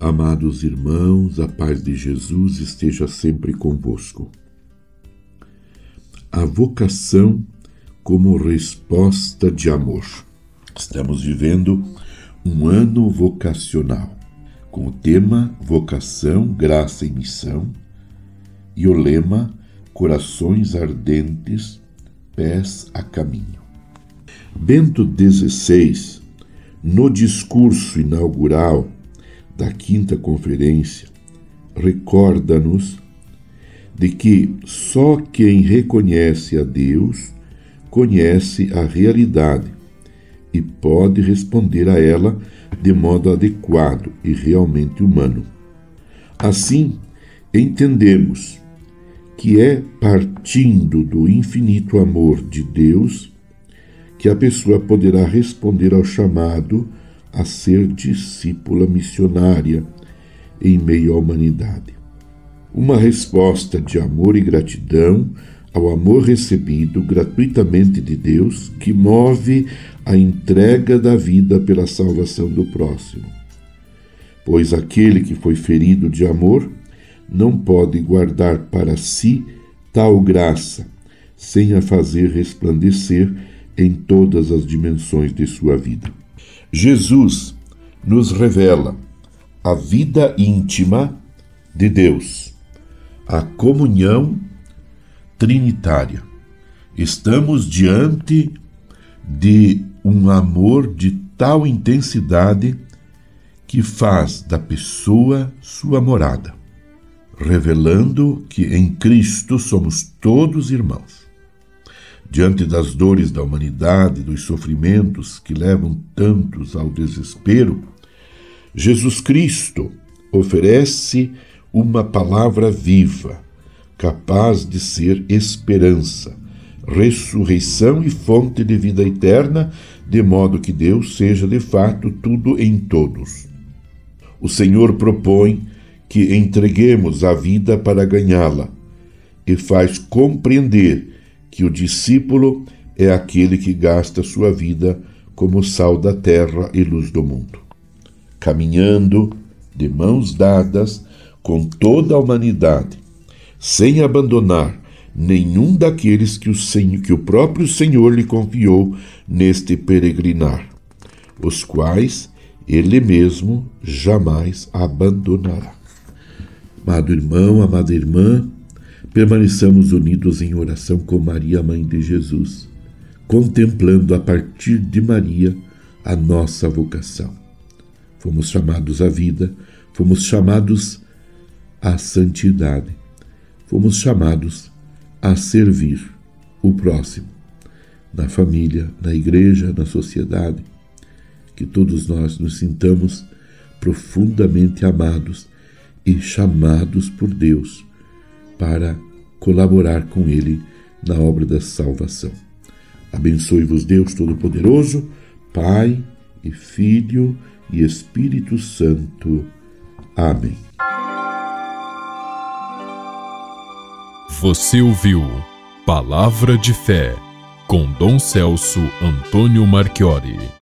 Amados irmãos, a paz de Jesus esteja sempre convosco. A vocação como resposta de amor. Estamos vivendo um ano vocacional, com o tema Vocação, Graça e Missão e o lema Corações Ardentes, Pés a Caminho. Bento XVI, no discurso inaugural da quinta conferência, recorda-nos de que só quem reconhece a Deus conhece a realidade e pode responder a ela de modo adequado e realmente humano. Assim, entendemos que é partindo do infinito amor de Deus que a pessoa poderá responder ao chamado a ser discípula missionária em meio à humanidade. Uma resposta de amor e gratidão ao amor recebido gratuitamente de Deus que move a entrega da vida pela salvação do próximo. Pois aquele que foi ferido de amor não pode guardar para si tal graça, sem a fazer resplandecer em todas as dimensões de sua vida. Jesus nos revela a vida íntima de Deus, a comunhão trinitária. Estamos diante de um amor de tal intensidade que faz da pessoa sua morada, revelando que em Cristo somos todos irmãos. Diante das dores da humanidade, dos sofrimentos que levam tantos ao desespero, Jesus Cristo oferece uma palavra viva, capaz de ser esperança, ressurreição e fonte de vida eterna, de modo que Deus seja de fato tudo em todos. O Senhor propõe que entreguemos a vida para ganhá-la e faz compreender que o discípulo é aquele que gasta sua vida como sal da terra e luz do mundo, caminhando de mãos dadas com toda a humanidade, sem abandonar nenhum daqueles que o, Senhor, que o próprio Senhor lhe confiou neste peregrinar, os quais ele mesmo jamais abandonará. Amado irmão, amada irmã, permaneçamos unidos em oração com Maria, Mãe de Jesus, contemplando a partir de Maria a nossa vocação. Fomos chamados à vida, fomos chamados à santidade, fomos chamados a servir o próximo, na família, na igreja, na sociedade. Que todos nós nos sintamos profundamente amados e chamados por Deus para colaborar com Ele na obra da salvação. Abençoe-vos, Deus Todo-Poderoso, Pai e Filho e Espírito Santo. Amém. Você ouviu Palavra de Fé com Dom Celso Antônio Marchiori.